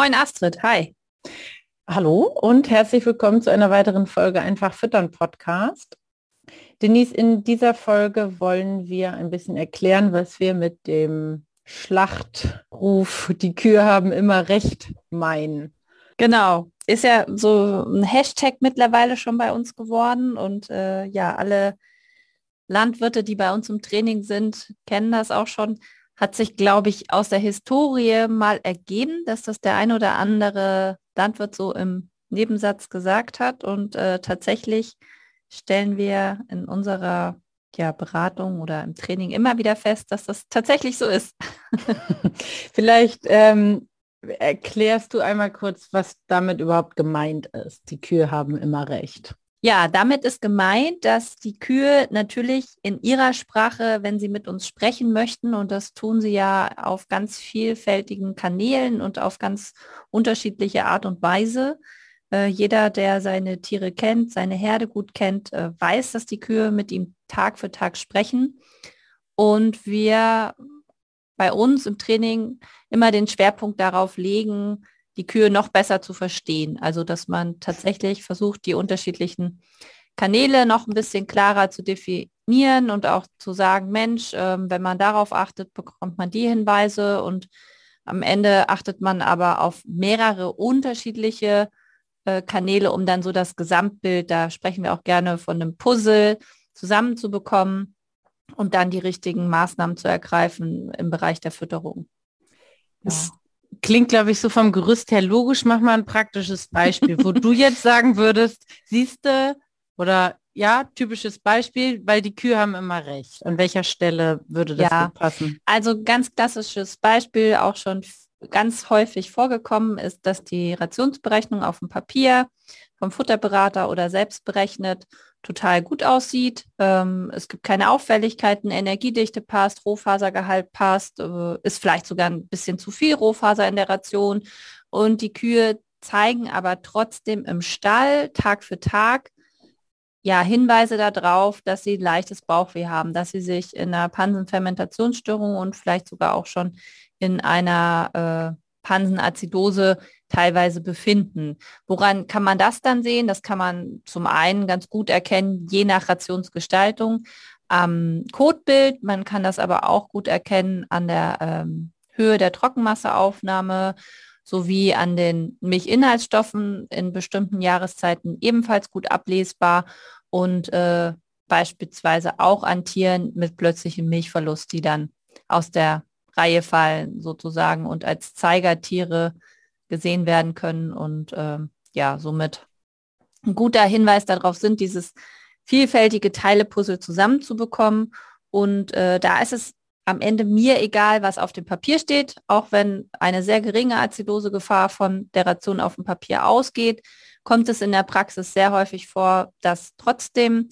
Moin Astrid, hi. Hallo und herzlich willkommen zu einer weiteren Folge Einfach Füttern Podcast. Denise, in dieser Folge wollen wir ein bisschen erklären, was wir mit dem Schlachtruf, die Kühe haben immer recht, meinen. Genau, ist ja so ein Hashtag mittlerweile schon bei uns geworden und äh, ja, alle Landwirte, die bei uns im Training sind, kennen das auch schon hat sich, glaube ich, aus der Historie mal ergeben, dass das der ein oder andere Landwirt so im Nebensatz gesagt hat. Und äh, tatsächlich stellen wir in unserer ja, Beratung oder im Training immer wieder fest, dass das tatsächlich so ist. Vielleicht ähm, erklärst du einmal kurz, was damit überhaupt gemeint ist. Die Kühe haben immer recht. Ja, damit ist gemeint, dass die Kühe natürlich in ihrer Sprache, wenn sie mit uns sprechen möchten, und das tun sie ja auf ganz vielfältigen Kanälen und auf ganz unterschiedliche Art und Weise. Äh, jeder, der seine Tiere kennt, seine Herde gut kennt, äh, weiß, dass die Kühe mit ihm Tag für Tag sprechen. Und wir bei uns im Training immer den Schwerpunkt darauf legen, die Kühe noch besser zu verstehen. Also dass man tatsächlich versucht, die unterschiedlichen Kanäle noch ein bisschen klarer zu definieren und auch zu sagen, Mensch, äh, wenn man darauf achtet, bekommt man die Hinweise und am Ende achtet man aber auf mehrere unterschiedliche äh, Kanäle, um dann so das Gesamtbild, da sprechen wir auch gerne von einem Puzzle, zusammenzubekommen und dann die richtigen Maßnahmen zu ergreifen im Bereich der Fütterung. Ja klingt, glaube ich, so vom Gerüst her logisch. Mach mal ein praktisches Beispiel, wo du jetzt sagen würdest, siehste oder ja, typisches Beispiel, weil die Kühe haben immer recht. An welcher Stelle würde das ja, passen? Also ganz klassisches Beispiel, auch schon ganz häufig vorgekommen ist, dass die Rationsberechnung auf dem Papier vom Futterberater oder selbst berechnet total gut aussieht. Ähm, es gibt keine Auffälligkeiten, Energiedichte passt, Rohfasergehalt passt, äh, ist vielleicht sogar ein bisschen zu viel Rohfaser in der Ration. Und die Kühe zeigen aber trotzdem im Stall Tag für Tag ja, Hinweise darauf, dass sie leichtes Bauchweh haben, dass sie sich in einer Pansenfermentationsstörung und vielleicht sogar auch schon in einer äh, Pansenazidose teilweise befinden. Woran kann man das dann sehen? Das kann man zum einen ganz gut erkennen, je nach Rationsgestaltung am Kotbild. Man kann das aber auch gut erkennen an der ähm, Höhe der Trockenmasseaufnahme sowie an den Milchinhaltsstoffen in bestimmten Jahreszeiten ebenfalls gut ablesbar und äh, beispielsweise auch an Tieren mit plötzlichem Milchverlust, die dann aus der Reihe fallen sozusagen und als Zeigertiere gesehen werden können und äh, ja, somit ein guter Hinweis darauf sind, dieses vielfältige Teilepuzzle zusammenzubekommen. Und äh, da ist es am Ende mir egal, was auf dem Papier steht, auch wenn eine sehr geringe Azidosegefahr von der Ration auf dem Papier ausgeht, kommt es in der Praxis sehr häufig vor, dass trotzdem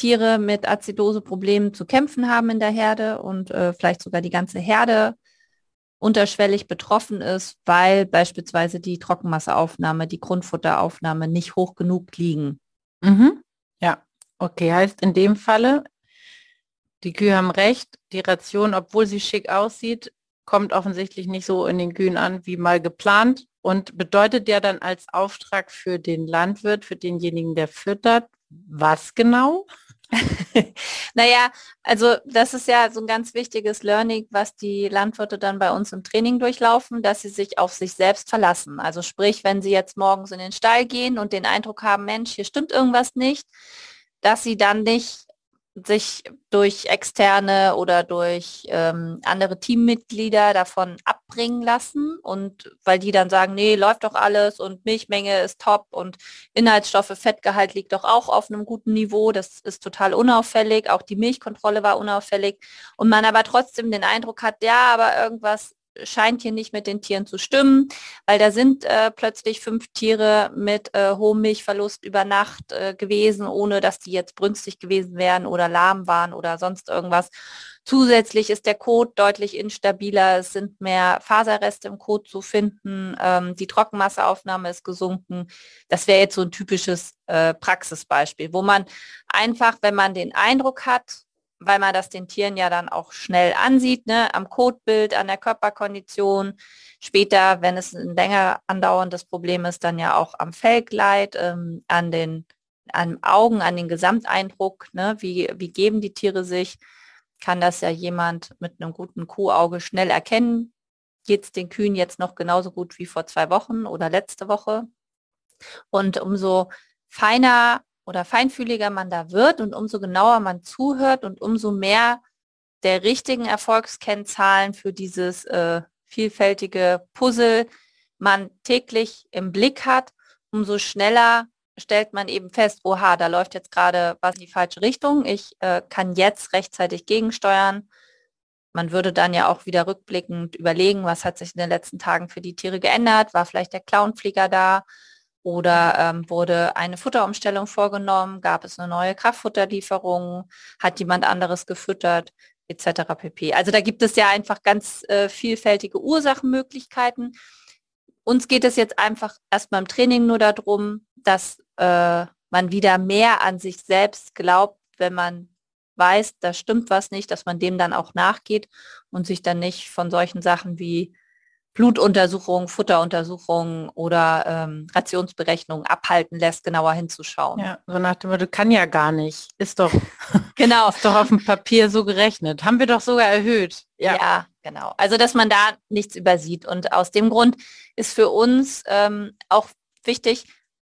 Tiere mit Azidose-Problemen zu kämpfen haben in der Herde und äh, vielleicht sogar die ganze Herde unterschwellig betroffen ist, weil beispielsweise die Trockenmasseaufnahme, die Grundfutteraufnahme nicht hoch genug liegen. Mhm. Ja, okay, heißt in dem Falle, die Kühe haben recht, die Ration, obwohl sie schick aussieht, kommt offensichtlich nicht so in den Kühen an wie mal geplant und bedeutet ja dann als Auftrag für den Landwirt, für denjenigen, der füttert, was genau? naja, also das ist ja so ein ganz wichtiges Learning, was die Landwirte dann bei uns im Training durchlaufen, dass sie sich auf sich selbst verlassen. Also sprich, wenn sie jetzt morgens in den Stall gehen und den Eindruck haben, Mensch, hier stimmt irgendwas nicht, dass sie dann nicht sich durch externe oder durch ähm, andere Teammitglieder davon abbringen lassen und weil die dann sagen, nee, läuft doch alles und Milchmenge ist top und Inhaltsstoffe, Fettgehalt liegt doch auch auf einem guten Niveau, das ist total unauffällig, auch die Milchkontrolle war unauffällig. Und man aber trotzdem den Eindruck hat, ja, aber irgendwas scheint hier nicht mit den Tieren zu stimmen, weil da sind äh, plötzlich fünf Tiere mit äh, hohem Milchverlust über Nacht äh, gewesen, ohne dass die jetzt brünstig gewesen wären oder lahm waren oder sonst irgendwas. Zusätzlich ist der Kot deutlich instabiler, es sind mehr Faserreste im Kot zu finden, ähm, die Trockenmasseaufnahme ist gesunken. Das wäre jetzt so ein typisches äh, Praxisbeispiel, wo man einfach, wenn man den Eindruck hat, weil man das den Tieren ja dann auch schnell ansieht, ne? am Kotbild, an der Körperkondition. Später, wenn es ein länger andauerndes Problem ist, dann ja auch am Fellkleid, ähm, an den an Augen, an den Gesamteindruck, ne? wie, wie geben die Tiere sich, kann das ja jemand mit einem guten Kuhauge schnell erkennen. Geht es den Kühen jetzt noch genauso gut wie vor zwei Wochen oder letzte Woche? Und umso feiner oder feinfühliger man da wird und umso genauer man zuhört und umso mehr der richtigen Erfolgskennzahlen für dieses äh, vielfältige Puzzle man täglich im Blick hat, umso schneller stellt man eben fest, oha, da läuft jetzt gerade was in die falsche Richtung. Ich äh, kann jetzt rechtzeitig gegensteuern. Man würde dann ja auch wieder rückblickend überlegen, was hat sich in den letzten Tagen für die Tiere geändert? War vielleicht der Clownflieger da? Oder ähm, wurde eine Futterumstellung vorgenommen? Gab es eine neue Kraftfutterlieferung? Hat jemand anderes gefüttert? Etc. pp. Also da gibt es ja einfach ganz äh, vielfältige Ursachenmöglichkeiten. Uns geht es jetzt einfach erstmal im Training nur darum, dass äh, man wieder mehr an sich selbst glaubt, wenn man weiß, da stimmt was nicht, dass man dem dann auch nachgeht und sich dann nicht von solchen Sachen wie Blutuntersuchungen, Futteruntersuchungen oder ähm, Rationsberechnungen abhalten lässt, genauer hinzuschauen. Ja, so nach dem Motto, kann ja gar nicht. Ist doch, genau. ist doch auf dem Papier so gerechnet. Haben wir doch sogar erhöht. Ja. ja genau. Also, dass man da nichts übersieht. Und aus dem Grund ist für uns ähm, auch wichtig,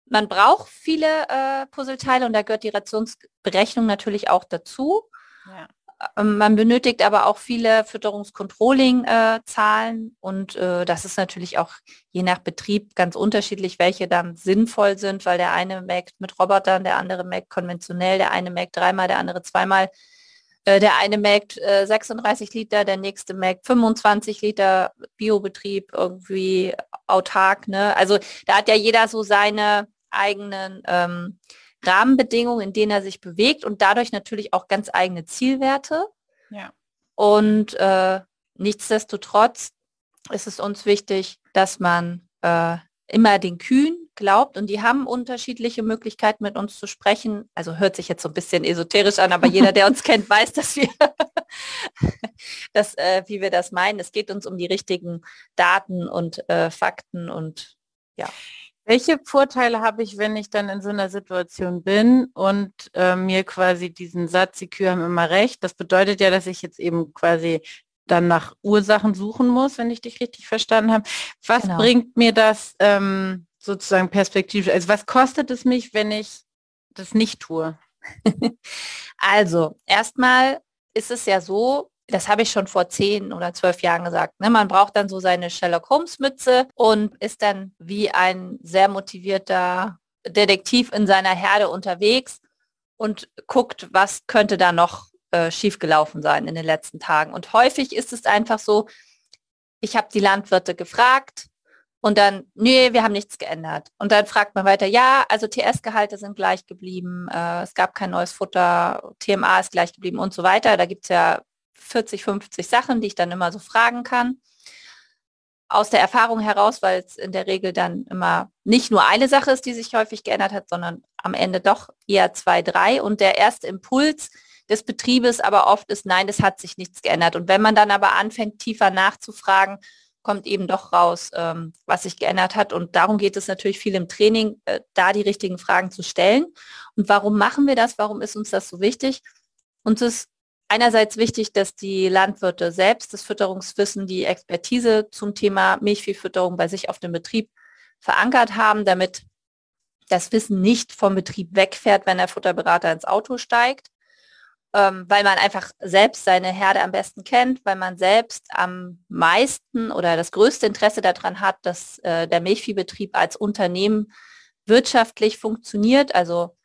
man braucht viele äh, Puzzleteile und da gehört die Rationsberechnung natürlich auch dazu. Ja. Ähm, man benötigt aber auch viele Fütterungscontrolling-Zahlen und äh, das ist natürlich auch je nach Betrieb ganz unterschiedlich, welche dann sinnvoll sind, weil der eine merkt mit Robotern, der andere merkt konventionell, der eine merkt dreimal, der andere zweimal. Äh, der eine merkt äh, 36 Liter, der nächste merkt 25 Liter Biobetrieb irgendwie autark. Ne? Also da hat ja jeder so seine eigenen ähm, Rahmenbedingungen, in denen er sich bewegt und dadurch natürlich auch ganz eigene Zielwerte. Ja. Und äh, nichtsdestotrotz ist es uns wichtig, dass man äh, immer den Kühen glaubt und die haben unterschiedliche Möglichkeiten mit uns zu sprechen. Also hört sich jetzt so ein bisschen esoterisch an, aber jeder, der uns kennt, weiß, dass wir, dass, äh, wie wir das meinen. Es geht uns um die richtigen Daten und äh, Fakten und ja. Welche Vorteile habe ich, wenn ich dann in so einer Situation bin und äh, mir quasi diesen Satz, die Kühe haben immer recht, das bedeutet ja, dass ich jetzt eben quasi dann nach Ursachen suchen muss, wenn ich dich richtig verstanden habe. Was genau. bringt mir das ähm, sozusagen perspektivisch? Also was kostet es mich, wenn ich das nicht tue? also erstmal ist es ja so, das habe ich schon vor zehn oder zwölf Jahren gesagt. Ne? Man braucht dann so seine Sherlock Holmes Mütze und ist dann wie ein sehr motivierter Detektiv in seiner Herde unterwegs und guckt, was könnte da noch äh, schiefgelaufen sein in den letzten Tagen. Und häufig ist es einfach so, ich habe die Landwirte gefragt und dann, nee, wir haben nichts geändert. Und dann fragt man weiter, ja, also TS-Gehalte sind gleich geblieben, äh, es gab kein neues Futter, TMA ist gleich geblieben und so weiter. Da gibt es ja 40, 50 Sachen, die ich dann immer so fragen kann. Aus der Erfahrung heraus, weil es in der Regel dann immer nicht nur eine Sache ist, die sich häufig geändert hat, sondern am Ende doch eher zwei, drei. Und der erste Impuls des Betriebes aber oft ist, nein, es hat sich nichts geändert. Und wenn man dann aber anfängt, tiefer nachzufragen, kommt eben doch raus, ähm, was sich geändert hat. Und darum geht es natürlich viel im Training, äh, da die richtigen Fragen zu stellen. Und warum machen wir das? Warum ist uns das so wichtig? Uns ist einerseits wichtig, dass die Landwirte selbst das Fütterungswissen, die Expertise zum Thema Milchviehfütterung bei sich auf dem Betrieb verankert haben, damit das Wissen nicht vom Betrieb wegfährt, wenn der Futterberater ins Auto steigt ähm, weil man einfach selbst seine Herde am besten kennt, weil man selbst am meisten oder das größte Interesse daran hat, dass äh, der Milchviehbetrieb als Unternehmen wirtschaftlich funktioniert. Also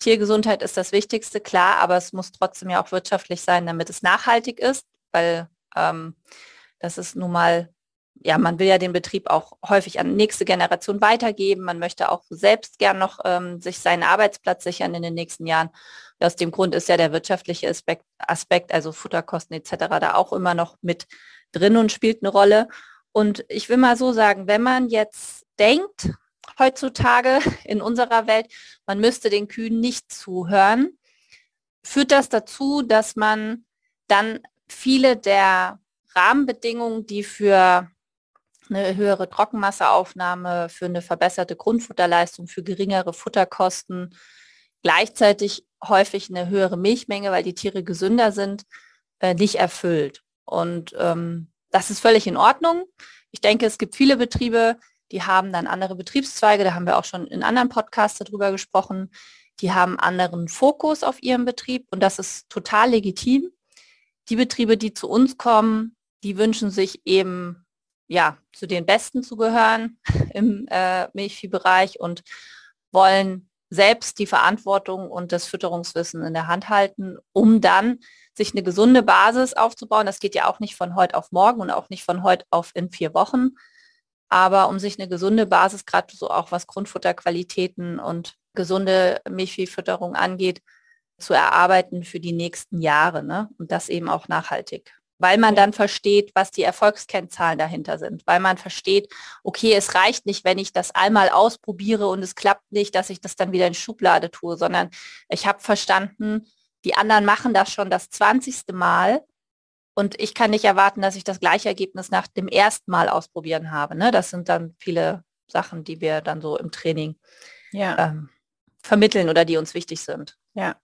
Tiergesundheit ist das Wichtigste, klar, aber es muss trotzdem ja auch wirtschaftlich sein, damit es nachhaltig ist, weil ähm, das ist nun mal ja, man will ja den Betrieb auch häufig an nächste Generation weitergeben. Man möchte auch selbst gern noch ähm, sich seinen Arbeitsplatz sichern in den nächsten Jahren. Aus dem Grund ist ja der wirtschaftliche Aspekt, Aspekt, also Futterkosten etc. da auch immer noch mit drin und spielt eine Rolle. Und ich will mal so sagen, wenn man jetzt denkt, heutzutage in unserer Welt, man müsste den Kühen nicht zuhören, führt das dazu, dass man dann viele der Rahmenbedingungen, die für eine höhere Trockenmasseaufnahme, für eine verbesserte Grundfutterleistung, für geringere Futterkosten, gleichzeitig häufig eine höhere Milchmenge, weil die Tiere gesünder sind, äh, nicht erfüllt. Und ähm, das ist völlig in Ordnung. Ich denke, es gibt viele Betriebe, die haben dann andere Betriebszweige, da haben wir auch schon in anderen Podcasts darüber gesprochen, die haben anderen Fokus auf ihrem Betrieb und das ist total legitim. Die Betriebe, die zu uns kommen, die wünschen sich eben ja, zu den Besten zu gehören im äh, Milchviehbereich und wollen selbst die Verantwortung und das Fütterungswissen in der Hand halten, um dann sich eine gesunde Basis aufzubauen. Das geht ja auch nicht von heute auf morgen und auch nicht von heute auf in vier Wochen. Aber um sich eine gesunde Basis, gerade so auch was Grundfutterqualitäten und gesunde Milchviehfütterung angeht, zu erarbeiten für die nächsten Jahre. Ne? Und das eben auch nachhaltig weil man dann versteht, was die Erfolgskennzahlen dahinter sind, weil man versteht, okay, es reicht nicht, wenn ich das einmal ausprobiere und es klappt nicht, dass ich das dann wieder in Schublade tue, sondern ich habe verstanden, die anderen machen das schon das 20. Mal und ich kann nicht erwarten, dass ich das gleiche Ergebnis nach dem ersten Mal ausprobieren habe. Ne? Das sind dann viele Sachen, die wir dann so im Training ja. ähm, vermitteln oder die uns wichtig sind. Ja,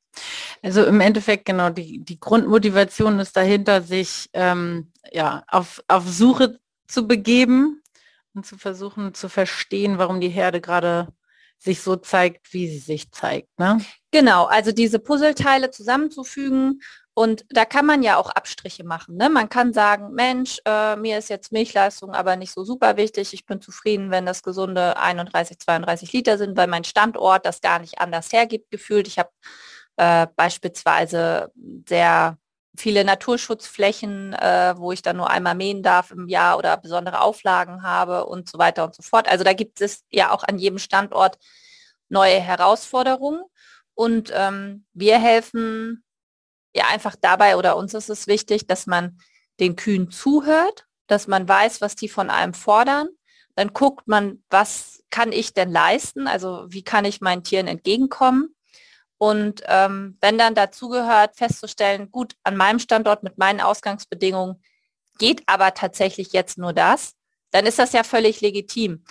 also im Endeffekt genau die, die Grundmotivation ist dahinter, sich ähm, ja, auf, auf Suche zu begeben und zu versuchen zu verstehen, warum die Herde gerade sich so zeigt, wie sie sich zeigt. Ne? Genau, also diese Puzzleteile zusammenzufügen und da kann man ja auch Abstriche machen. Ne? Man kann sagen, Mensch, äh, mir ist jetzt Milchleistung aber nicht so super wichtig. Ich bin zufrieden, wenn das gesunde 31, 32 Liter sind, weil mein Standort das gar nicht anders hergibt gefühlt. Ich habe äh, beispielsweise sehr viele Naturschutzflächen, äh, wo ich dann nur einmal mähen darf im Jahr oder besondere Auflagen habe und so weiter und so fort. Also da gibt es ja auch an jedem Standort neue Herausforderungen. Und ähm, wir helfen ja einfach dabei oder uns ist es wichtig, dass man den Kühen zuhört, dass man weiß, was die von einem fordern. Dann guckt man, was kann ich denn leisten? Also wie kann ich meinen Tieren entgegenkommen? Und ähm, wenn dann dazu gehört, festzustellen, gut, an meinem Standort mit meinen Ausgangsbedingungen geht aber tatsächlich jetzt nur das, dann ist das ja völlig legitim.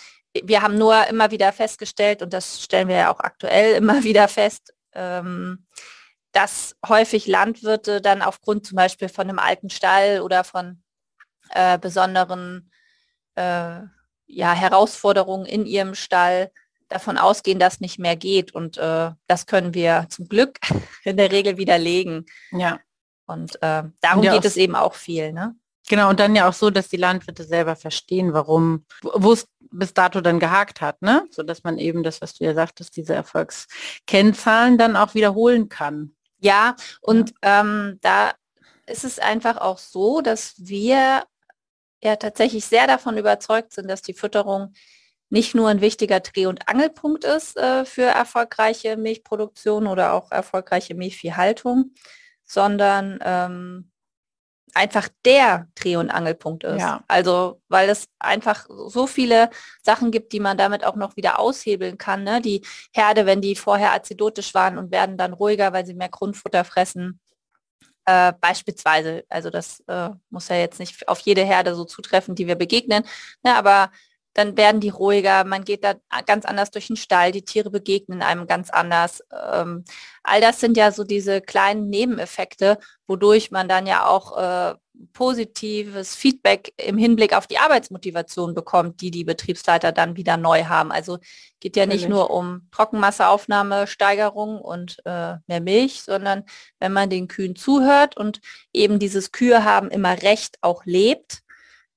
Wir haben nur immer wieder festgestellt, und das stellen wir ja auch aktuell immer wieder fest, ähm, dass häufig Landwirte dann aufgrund zum Beispiel von einem alten Stall oder von äh, besonderen äh, ja, Herausforderungen in ihrem Stall davon ausgehen, dass nicht mehr geht. Und äh, das können wir zum Glück in der Regel widerlegen. Ja. Und äh, darum ja, geht es eben auch viel. Ne? Genau, und dann ja auch so, dass die Landwirte selber verstehen, warum, wo es bis dato dann gehakt hat, ne? So dass man eben das, was du ja sagtest, diese Erfolgskennzahlen dann auch wiederholen kann. Ja, und ja. Ähm, da ist es einfach auch so, dass wir ja tatsächlich sehr davon überzeugt sind, dass die Fütterung nicht nur ein wichtiger Dreh- und Angelpunkt ist äh, für erfolgreiche Milchproduktion oder auch erfolgreiche Milchviehhaltung, sondern ähm, einfach der Dreh- und Angelpunkt ist. Ja. Also weil es einfach so viele Sachen gibt, die man damit auch noch wieder aushebeln kann. Ne? Die Herde, wenn die vorher azidotisch waren und werden dann ruhiger, weil sie mehr Grundfutter fressen, Äh, beispielsweise, also das äh, muss ja jetzt nicht auf jede Herde so zutreffen, die wir begegnen, ne, aber dann werden die ruhiger, man geht da ganz anders durch den Stall, die Tiere begegnen einem ganz anders. Ähm, all das sind ja so diese kleinen Nebeneffekte, wodurch man dann ja auch äh, positives Feedback im Hinblick auf die Arbeitsmotivation bekommt, die die Betriebsleiter dann wieder neu haben. Also geht ja nicht nur um Trockenmasseaufnahme, Steigerung und äh, mehr Milch, sondern wenn man den Kühen zuhört und eben dieses Kühe haben immer Recht auch lebt,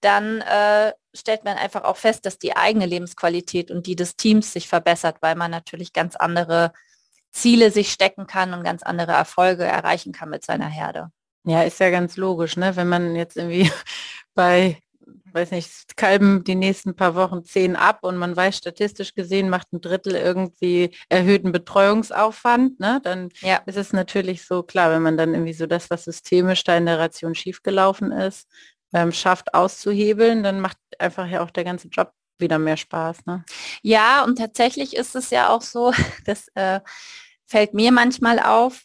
dann äh, stellt man einfach auch fest, dass die eigene Lebensqualität und die des Teams sich verbessert, weil man natürlich ganz andere Ziele sich stecken kann und ganz andere Erfolge erreichen kann mit seiner Herde. Ja, ist ja ganz logisch, ne? Wenn man jetzt irgendwie bei, weiß nicht, Kalben die nächsten paar Wochen zehn ab und man weiß statistisch gesehen macht ein Drittel irgendwie erhöhten Betreuungsaufwand, ne? Dann ja. ist es natürlich so klar, wenn man dann irgendwie so das, was systemisch da in der Ration schiefgelaufen ist, ähm, schafft auszuhebeln, dann macht einfach ja auch der ganze Job wieder mehr Spaß. Ne? Ja, und tatsächlich ist es ja auch so, das äh, fällt mir manchmal auf.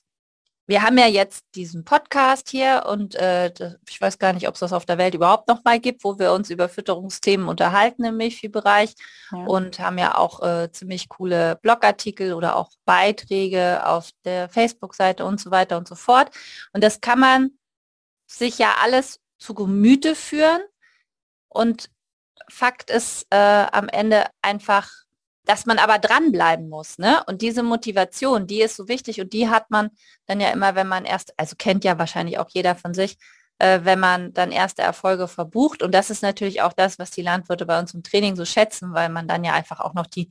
Wir haben ja jetzt diesen Podcast hier und äh, ich weiß gar nicht, ob es das auf der Welt überhaupt noch mal gibt, wo wir uns über Fütterungsthemen unterhalten im Milchviehbereich ja. und haben ja auch äh, ziemlich coole Blogartikel oder auch Beiträge auf der Facebook-Seite und so weiter und so fort. Und das kann man sich ja alles zu Gemüte führen. Und Fakt ist äh, am Ende einfach, dass man aber dranbleiben muss. Ne? Und diese Motivation, die ist so wichtig und die hat man dann ja immer, wenn man erst, also kennt ja wahrscheinlich auch jeder von sich, äh, wenn man dann erste Erfolge verbucht. Und das ist natürlich auch das, was die Landwirte bei uns im Training so schätzen, weil man dann ja einfach auch noch die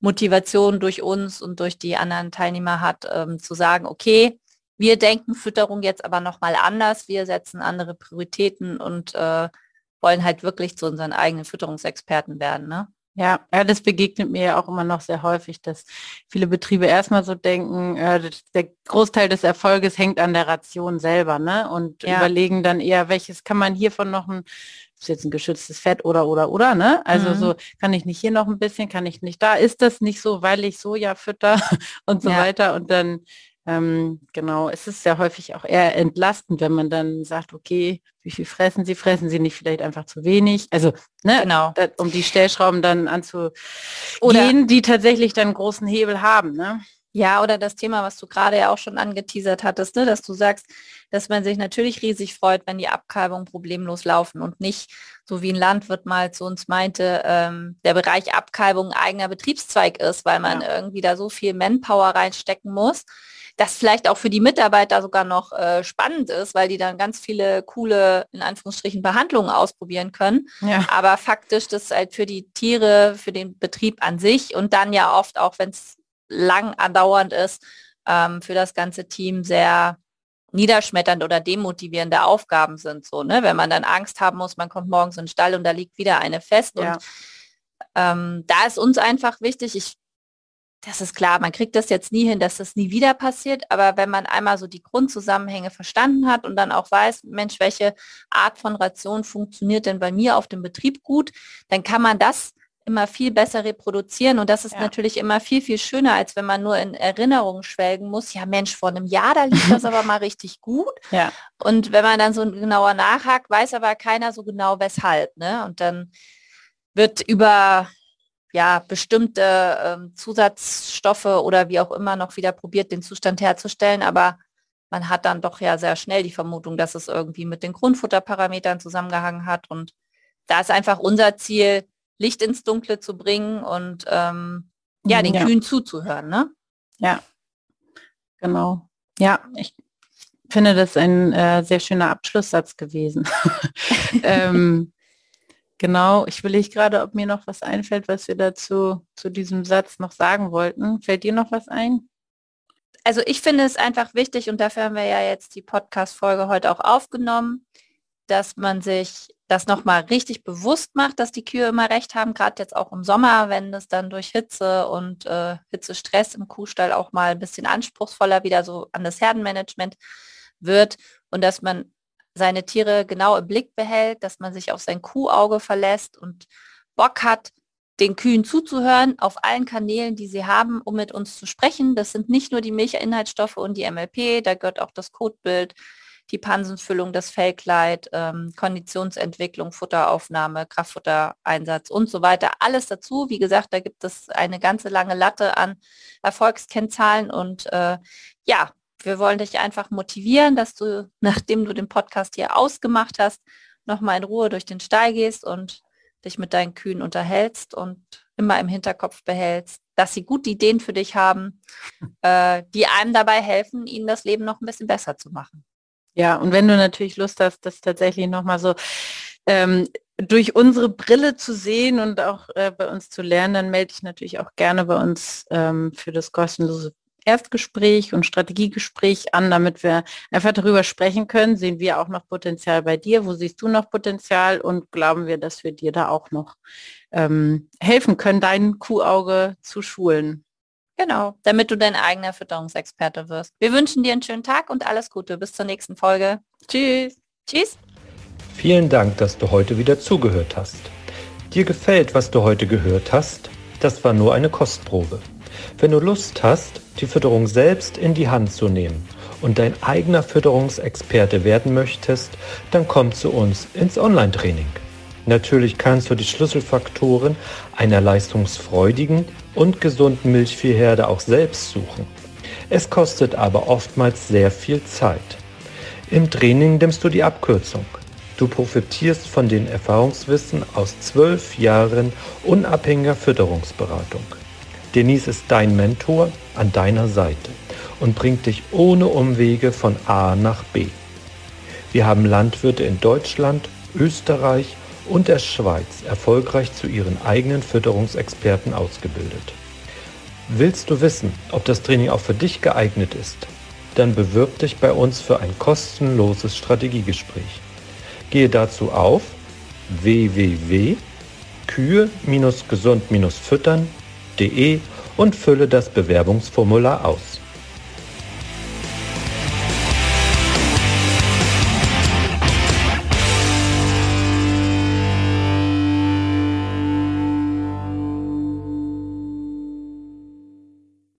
Motivation durch uns und durch die anderen Teilnehmer hat, ähm, zu sagen, okay, wir denken Fütterung jetzt aber nochmal anders. Wir setzen andere Prioritäten und äh, wollen halt wirklich zu unseren eigenen Fütterungsexperten werden. Ne? Ja, ja, das begegnet mir ja auch immer noch sehr häufig, dass viele Betriebe erstmal so denken, äh, der Großteil des Erfolges hängt an der Ration selber, ne? Und ja. überlegen dann eher, welches kann man hiervon noch ein, ist jetzt ein geschütztes Fett oder oder oder, ne? Also mhm. so kann ich nicht hier noch ein bisschen, kann ich nicht da, ist das nicht so, weil ich Soja fütter und so ja. weiter. Und dann ähm, genau, es ist sehr häufig auch eher entlastend, wenn man dann sagt, okay, wie viel fressen Sie? Fressen Sie nicht vielleicht einfach zu wenig? Also, ne, genau. Da, um die Stellschrauben dann anzugehen, oder, die tatsächlich dann großen Hebel haben, ne? Ja, oder das Thema, was du gerade ja auch schon angeteasert hattest, ne, dass du sagst, dass man sich natürlich riesig freut, wenn die Abkalbungen problemlos laufen und nicht, so wie ein Landwirt mal zu uns meinte, ähm, der Bereich Abkalbung eigener Betriebszweig ist, weil man ja. irgendwie da so viel Manpower reinstecken muss das vielleicht auch für die Mitarbeiter sogar noch äh, spannend ist, weil die dann ganz viele coole, in Anführungsstrichen, Behandlungen ausprobieren können. Ja. Aber faktisch das halt für die Tiere, für den Betrieb an sich und dann ja oft auch, wenn es lang andauernd ist, ähm, für das ganze Team sehr niederschmetternd oder demotivierende Aufgaben sind. So, ne? Wenn man dann Angst haben muss, man kommt morgens in den Stall und da liegt wieder eine fest. Ja. Und ähm, da ist uns einfach wichtig, ich das ist klar, man kriegt das jetzt nie hin, dass das nie wieder passiert, aber wenn man einmal so die Grundzusammenhänge verstanden hat und dann auch weiß, Mensch, welche Art von Ration funktioniert denn bei mir auf dem Betrieb gut, dann kann man das immer viel besser reproduzieren und das ist ja. natürlich immer viel, viel schöner, als wenn man nur in Erinnerungen schwelgen muss. Ja Mensch, vor einem Jahr, da lief das aber mal richtig gut. Ja. Und wenn man dann so genauer nachhakt, weiß aber keiner so genau weshalb. Ne? Und dann wird über ja, bestimmte ähm, Zusatzstoffe oder wie auch immer noch wieder probiert, den Zustand herzustellen. Aber man hat dann doch ja sehr schnell die Vermutung, dass es irgendwie mit den Grundfutterparametern zusammengehangen hat. Und da ist einfach unser Ziel, Licht ins Dunkle zu bringen und ähm, ja, den ja. Kühen zuzuhören. Ne? Ja, genau. Ja, ich finde das ein äh, sehr schöner Abschlusssatz gewesen. ähm, Genau, ich will ich gerade, ob mir noch was einfällt, was wir dazu zu diesem Satz noch sagen wollten. Fällt dir noch was ein? Also ich finde es einfach wichtig und dafür haben wir ja jetzt die Podcast-Folge heute auch aufgenommen, dass man sich das nochmal richtig bewusst macht, dass die Kühe immer recht haben, gerade jetzt auch im Sommer, wenn es dann durch Hitze und äh, Hitzestress im Kuhstall auch mal ein bisschen anspruchsvoller wieder so an das Herdenmanagement wird und dass man seine Tiere genau im Blick behält, dass man sich auf sein Kuhauge verlässt und Bock hat, den Kühen zuzuhören auf allen Kanälen, die sie haben, um mit uns zu sprechen. Das sind nicht nur die Milchinhaltsstoffe und die MLP, da gehört auch das Codebild, die Pansenfüllung, das Fellkleid, ähm, Konditionsentwicklung, Futteraufnahme, Kraftfuttereinsatz und so weiter. Alles dazu. Wie gesagt, da gibt es eine ganze lange Latte an Erfolgskennzahlen und äh, ja, wir wollen dich einfach motivieren, dass du, nachdem du den Podcast hier ausgemacht hast, nochmal in Ruhe durch den Stall gehst und dich mit deinen Kühen unterhältst und immer im Hinterkopf behältst, dass sie gute Ideen für dich haben, äh, die einem dabei helfen, ihnen das Leben noch ein bisschen besser zu machen. Ja, und wenn du natürlich Lust hast, das tatsächlich nochmal so ähm, durch unsere Brille zu sehen und auch äh, bei uns zu lernen, dann melde ich natürlich auch gerne bei uns ähm, für das kostenlose Erstgespräch und Strategiegespräch an, damit wir einfach darüber sprechen können. Sehen wir auch noch Potenzial bei dir? Wo siehst du noch Potenzial? Und glauben wir, dass wir dir da auch noch ähm, helfen können, dein Kuhauge zu schulen? Genau, damit du dein eigener Fütterungsexperte wirst. Wir wünschen dir einen schönen Tag und alles Gute. Bis zur nächsten Folge. Tschüss. Tschüss. Vielen Dank, dass du heute wieder zugehört hast. Dir gefällt, was du heute gehört hast? Das war nur eine Kostprobe. Wenn du Lust hast, die Fütterung selbst in die Hand zu nehmen und dein eigener Fütterungsexperte werden möchtest, dann komm zu uns ins Online-Training. Natürlich kannst du die Schlüsselfaktoren einer leistungsfreudigen und gesunden Milchviehherde auch selbst suchen. Es kostet aber oftmals sehr viel Zeit. Im Training nimmst du die Abkürzung. Du profitierst von den Erfahrungswissen aus zwölf Jahren unabhängiger Fütterungsberatung. Denise ist dein Mentor an deiner Seite und bringt dich ohne Umwege von A nach B. Wir haben Landwirte in Deutschland, Österreich und der Schweiz erfolgreich zu ihren eigenen Fütterungsexperten ausgebildet. Willst du wissen, ob das Training auch für dich geeignet ist? Dann bewirb dich bei uns für ein kostenloses Strategiegespräch. Gehe dazu auf www.kühe-gesund-füttern.de und fülle das Bewerbungsformular aus.